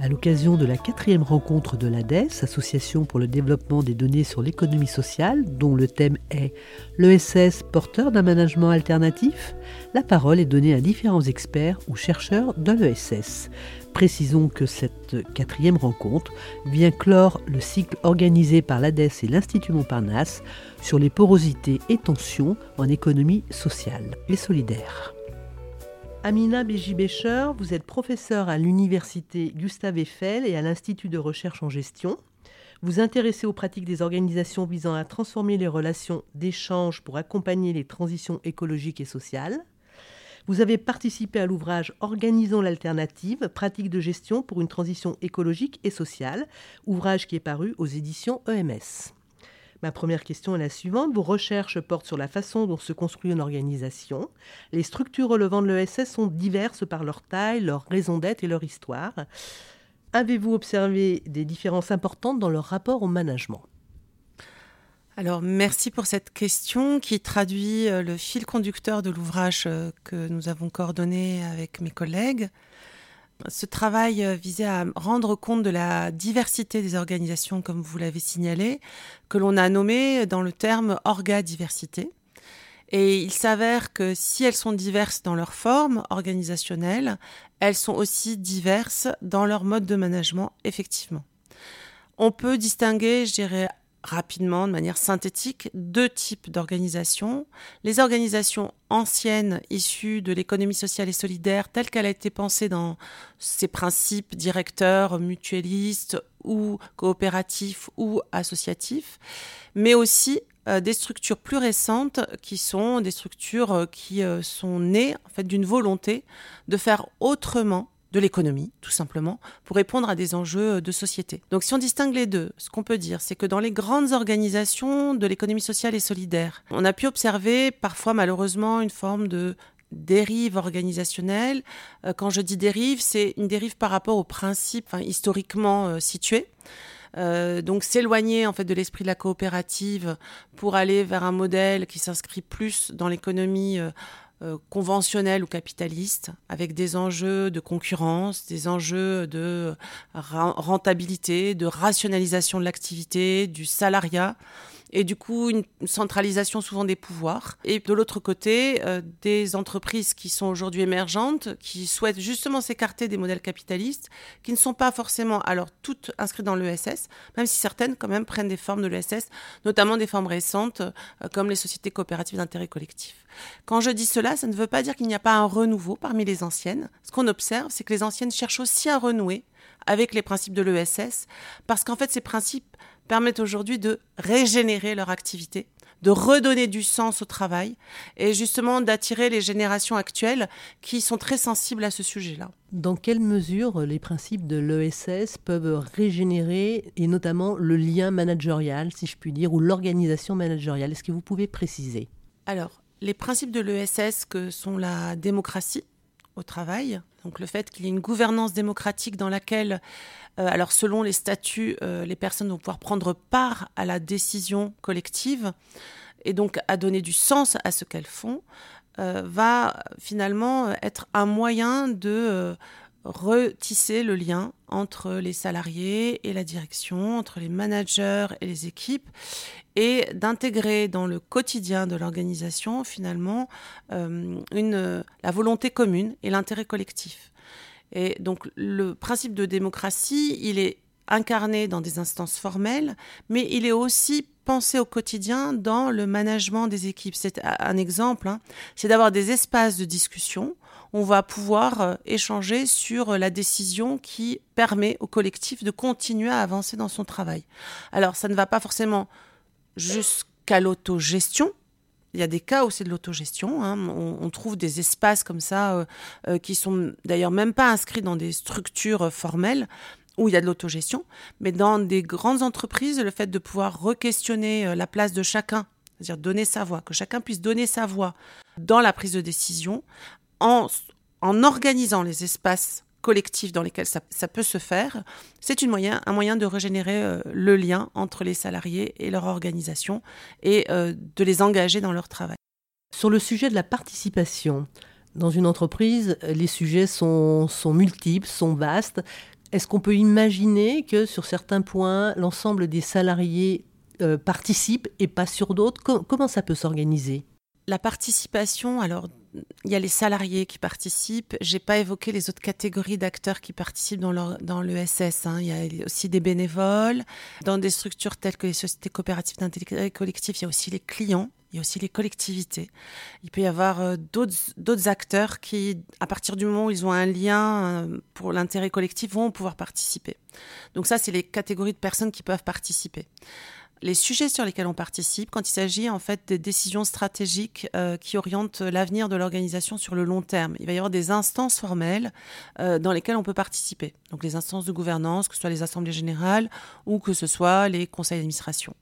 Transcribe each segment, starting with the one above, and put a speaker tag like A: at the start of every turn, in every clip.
A: À l'occasion de la quatrième rencontre de l'ADES, Association pour le développement des données sur l'économie sociale, dont le thème est l'ESS porteur d'un management alternatif, la parole est donnée à différents experts ou chercheurs de l'ESS. Précisons que cette quatrième rencontre vient clore le cycle organisé par l'ADES et l'Institut Montparnasse sur les porosités et tensions en économie sociale et solidaire. Amina Béji-Bécher, vous êtes professeure à l'université Gustave Eiffel et à l'Institut de recherche en gestion. Vous intéressez aux pratiques des organisations visant à transformer les relations d'échange pour accompagner les transitions écologiques et sociales. Vous avez participé à l'ouvrage Organisons l'alternative, pratiques de gestion pour une transition écologique et sociale, ouvrage qui est paru aux éditions EMS. Ma première question est la suivante. Vos recherches portent sur la façon dont se construit une organisation. Les structures relevant de l'ESS sont diverses par leur taille, leur raison d'être et leur histoire. Avez-vous observé des différences importantes dans leur rapport au management?
B: Alors merci pour cette question qui traduit euh, le fil conducteur de l'ouvrage euh, que nous avons coordonné avec mes collègues. Ce travail euh, visait à rendre compte de la diversité des organisations, comme vous l'avez signalé, que l'on a nommé dans le terme orga-diversité. Et il s'avère que si elles sont diverses dans leur forme organisationnelle, elles sont aussi diverses dans leur mode de management, effectivement. On peut distinguer, je dirais, rapidement, de manière synthétique, deux types d'organisations. Les organisations anciennes issues de l'économie sociale et solidaire, telle qu'elle a été pensée dans ses principes directeurs, mutualistes ou coopératifs ou associatifs, mais aussi euh, des structures plus récentes qui sont des structures euh, qui euh, sont nées en fait d'une volonté de faire autrement de l'économie, tout simplement, pour répondre à des enjeux de société. Donc si on distingue les deux, ce qu'on peut dire, c'est que dans les grandes organisations de l'économie sociale et solidaire, on a pu observer parfois malheureusement une forme de dérive organisationnelle. Euh, quand je dis dérive, c'est une dérive par rapport aux principes historiquement euh, situés. Euh, donc s'éloigner en fait de l'esprit de la coopérative pour aller vers un modèle qui s'inscrit plus dans l'économie euh, conventionnel ou capitaliste, avec des enjeux de concurrence, des enjeux de rentabilité, de rationalisation de l'activité, du salariat et du coup une centralisation souvent des pouvoirs. Et de l'autre côté, euh, des entreprises qui sont aujourd'hui émergentes, qui souhaitent justement s'écarter des modèles capitalistes, qui ne sont pas forcément alors toutes inscrites dans l'ESS, même si certaines quand même prennent des formes de l'ESS, notamment des formes récentes euh, comme les sociétés coopératives d'intérêt collectif. Quand je dis cela, ça ne veut pas dire qu'il n'y a pas un renouveau parmi les anciennes. Ce qu'on observe, c'est que les anciennes cherchent aussi à renouer avec les principes de l'ESS, parce qu'en fait, ces principes permettent aujourd'hui de régénérer leur activité, de redonner du sens au travail et justement d'attirer les générations actuelles qui sont très sensibles à ce sujet-là.
A: Dans quelle mesure les principes de l'ESS peuvent régénérer et notamment le lien managérial, si je puis dire, ou l'organisation managériale? Est-ce que vous pouvez préciser?
B: Alors, les principes de l'ESS que sont la démocratie, au travail. Donc le fait qu'il y ait une gouvernance démocratique dans laquelle, euh, alors selon les statuts, euh, les personnes vont pouvoir prendre part à la décision collective et donc à donner du sens à ce qu'elles font, euh, va finalement être un moyen de retisser le lien entre les salariés et la direction, entre les managers et les équipes, et d'intégrer dans le quotidien de l'organisation finalement euh, la volonté commune et l'intérêt collectif. Et donc le principe de démocratie, il est incarné dans des instances formelles, mais il est aussi pensé au quotidien dans le management des équipes. C'est un exemple, hein. c'est d'avoir des espaces de discussion on va pouvoir euh, échanger sur euh, la décision qui permet au collectif de continuer à avancer dans son travail. Alors, ça ne va pas forcément jusqu'à l'autogestion. Il y a des cas où c'est de l'autogestion. Hein. On, trouve des espaces comme ça euh, qui sont d'ailleurs même pas inscrits dans des structures formelles où il y a de l'autogestion. Mais dans des grandes entreprises, le fait de pouvoir re-questionner la place de chacun c'est-à-dire donner sa voix, que chacun puisse donner sa voix dans la prise de décision en, organisant les espaces collectifs dans lesquels ça, peut se faire, c'est moyen, un moyen de régénérer euh, le lien entre les salariés et leur organisation et euh, de les engager dans leur travail.
A: Sur le sujet de la participation, dans une entreprise, les sujets sont, sont multiples, sont vastes. Est-ce qu'on peut imaginer que sur certains points, l'ensemble des salariés euh, participent et pas sur d'autres? Comment ça peut s'organiser?
B: La participation, alors il y a les salariés qui participent. J'ai pas évoqué les autres catégories d'acteurs qui participent dans, leur, dans. Hein. Il y a aussi des bénévoles. Dans des structures telles que les sociétés coopératives d'intérêt collectif, il y a aussi les clients. Il y a aussi les collectivités. Il peut y avoir euh, d'autres acteurs qui, à partir du moment où ils ont un lien euh, pour l'intérêt collectif, vont pouvoir participer. Donc ça, c'est les catégories de personnes qui peuvent participer les sujets sur lesquels on participe quand il s'agit en fait des décisions stratégiques euh, qui orientent l'avenir de l'organisation sur le long terme. Il va y avoir des instances formelles euh, dans lesquelles on peut participer. Donc les instances de gouvernance, que ce soit les assemblées générales ou que ce soit les conseils d'administration.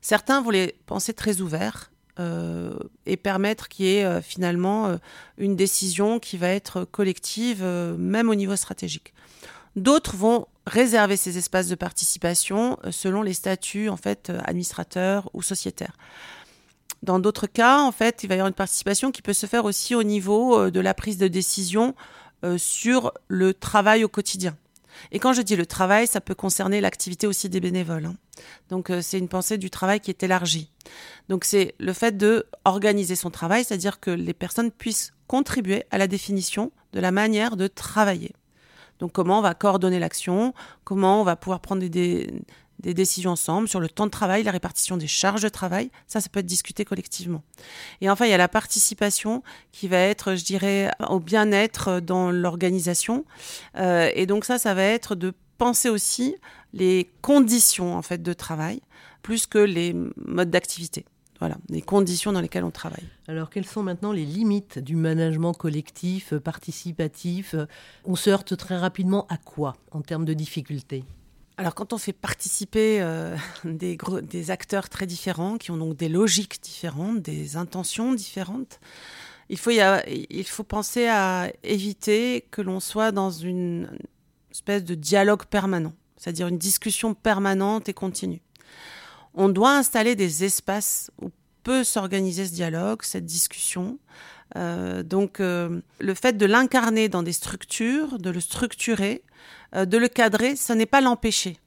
B: Certains vont les penser très ouverts euh, et permettre qu'il y ait finalement une décision qui va être collective, même au niveau stratégique. D'autres vont réserver ces espaces de participation euh, selon les statuts en fait euh, administrateurs ou sociétaires. Dans d'autres cas, en fait, il va y avoir une participation qui peut se faire aussi au niveau euh, de la prise de décision sur le travail au quotidien. Et quand je dis le travail, ça peut concerner l'activité aussi des bénévoles. Hein. Donc c'est une pensée du travail qui est élargie. Donc c'est le fait de organiser son travail, c'est-à-dire que les personnes puissent contribuer à la définition de la manière de travailler. Donc comment on va coordonner l'action, comment on va pouvoir prendre des, décisions ensemble sur le temps de travail, la répartition des charges de travail. Ça, ça peut être discuté collectivement. Et enfin, il y a la participation qui va être, je dirais, au bien-être dans l'organisation. Euh, et donc ça, ça va être de penser aussi les conditions en fait de travail plus que les modes d'activité voilà, les conditions dans lesquelles on travaille.
A: Alors, quelles sont maintenant les limites du management collectif, euh, participatif On se heurte très rapidement à quoi en termes de difficultés?
B: Alors quand on fait participer euh, des, des, acteurs très différents, qui ont donc des logiques différentes, des intentions différentes, il faut, y il faut penser à éviter que l'on soit dans une espèce de dialogue permanent, c'est-à-dire une discussion permanente et continue on doit installer des espaces où peut s'organiser ce dialogue, cette discussion. Euh, donc euh, le fait de l'incarner dans des structures, de le structurer, euh, de le cadrer, ce n'est pas l'empêcher.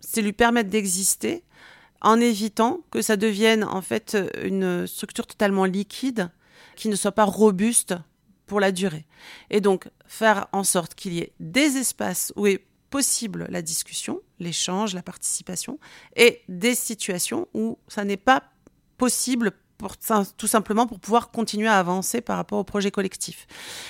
B: C'est lui permettre d'exister en évitant que ça devienne en fait une structure totalement liquide qui ne soit pas robuste pour la durée. Et donc faire en sorte qu'il y ait des espaces où est possible la discussion, l'échange, la participation, et des situations où ça n'est pas possible tout simplement pour pouvoir continuer à avancer par rapport au projet collectif.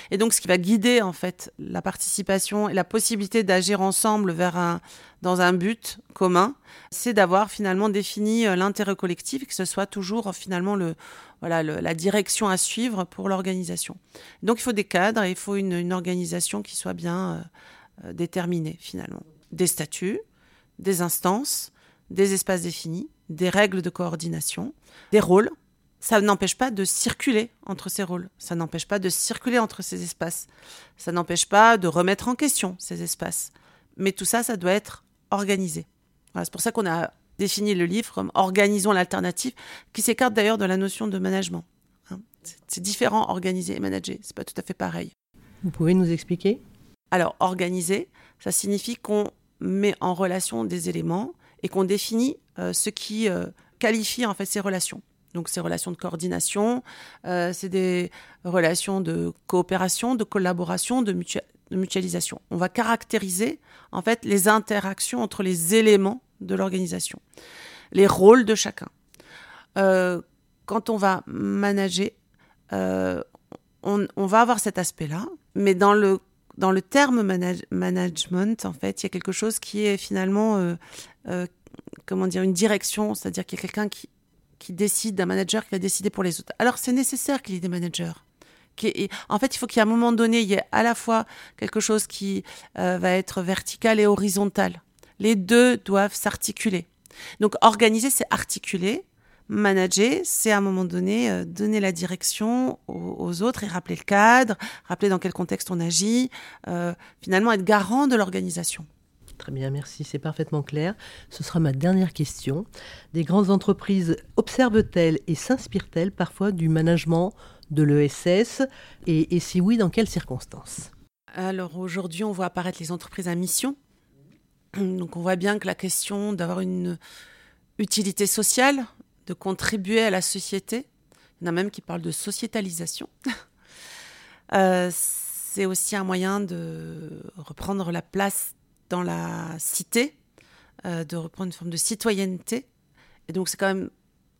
B: Et donc, ce qui va guider en fait la participation et la possibilité d'agir ensemble vers un, dans un but commun, c'est d'avoir finalement défini euh, l'intérêt collectif et que ce soit toujours finalement le, voilà, la direction à suivre pour l'organisation. Donc, il faut des cadres il faut une, organisation qui soit bien euh, euh, déterminés finalement. Des statuts, des instances, des espaces définis, des règles de coordination, des rôles. Ça n'empêche pas de circuler entre ces rôles, ça n'empêche pas de circuler entre ces espaces, ça n'empêche pas de remettre en question ces espaces. Mais tout ça, ça doit être organisé. c'est pour ça qu'on a défini le livre comme Organisons l'alternative, qui s'écarte d'ailleurs de la notion de management. Hein. C'est différent, organiser et manager, c'est pas tout à fait pareil.
A: Vous pouvez nous expliquer?
B: Alors, organiser, ça signifie qu'on met en relation des éléments et qu'on définit euh, ce qui euh, qualifie en fait ces relations. Donc, ces relations de coordination, euh, c'est des relations de coopération, de collaboration, de, mutualisation. On va caractériser en fait les interactions entre les éléments de l'organisation, les rôles de chacun. quand on va manager, on, on, va avoir cet aspect-là, mais dans le dans le terme management, en fait, il y a quelque chose qui est finalement, euh, euh, comment dire, une direction, c'est-à-dire qu'il y a quelqu'un qui, qui décide, d'un manager qui va décider pour les autres. Alors, c'est nécessaire qu'il y ait des managers. En fait, il faut qu'à un moment donné, il y ait à la fois quelque chose qui euh, va être vertical et horizontal. Les deux doivent s'articuler. Donc, organiser, c'est articuler. Manager, c'est à un moment donné euh, donner la direction aux, autres et rappeler le cadre, rappeler dans quel contexte on agit, euh, finalement être garant de l'organisation.
A: Très bien, merci, c'est parfaitement clair. Ce sera ma dernière question. Des grandes entreprises observent-elles et s'inspirent-elles parfois du management de l'ESS et, et si oui, dans quelles circonstances?
B: Alors aujourd'hui, on voit apparaître les entreprises à mission. Donc on voit bien que la question d'avoir une utilité sociale, de contribuer à la société, il y en a même qui parlent de sociétalisation. Euh, c'est aussi un moyen de reprendre la place dans la cité, euh, de reprendre une forme de citoyenneté. Et donc c'est quand même,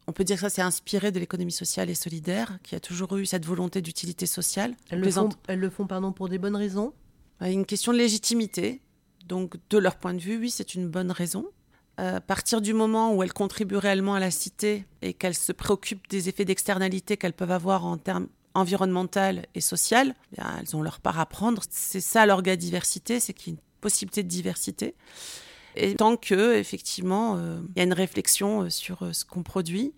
B: on peut dire que ça c'est inspiré de l'économie sociale et solidaire, qui a toujours eu cette volonté d'utilité sociale.
A: Elles le, font, elles le font pardon, pour des bonnes raisons?
B: Une question de légitimité. Donc de leur point de vue, oui, c'est une bonne raison. Euh, à partir du moment où elles contribuent réellement à la cité et qu'elles se préoccupent des effets d'externalité qu'elles peuvent avoir en termes environnemental et social, eh elles ont leur part à prendre. C'est ça l'orga-diversité, c'est qu'il y a une possibilité de diversité. Et tant que, effectivement, euh, il y a une réflexion euh, sur ce qu'on produit.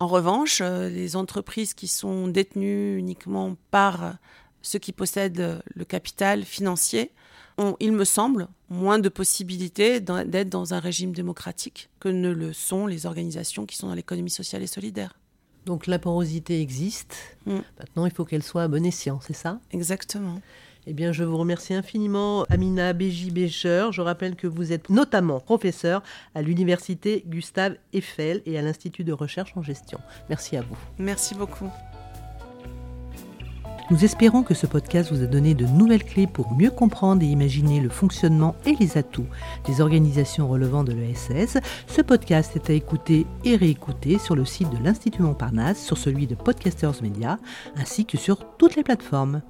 B: En revanche, les entreprises qui sont détenues uniquement par ceux qui possèdent le capital financier ont, il me semble, moins de possibilités d'être dans un régime démocratique que ne le sont les organisations qui sont dans l'économie sociale et solidaire.
A: Donc la porosité existe. Mm. Maintenant, il faut qu'elle soit à bon escient, c'est ça?
B: Exactement.
A: Eh bien, je vous remercie infiniment, Amina Béji Bécher. Je rappelle que vous êtes notamment professeur à l'Université Gustave Eiffel et à l'Institut de recherche en gestion. Merci à vous.
B: Merci beaucoup.
A: Nous espérons que ce podcast vous a donné de nouvelles clés pour mieux comprendre et imaginer le fonctionnement et les atouts des organisations relevant de l'ESS. Ce podcast est à écouter et réécouter sur le site de l'Institut Montparnasse, sur celui de Podcasters Media, ainsi que sur toutes les plateformes.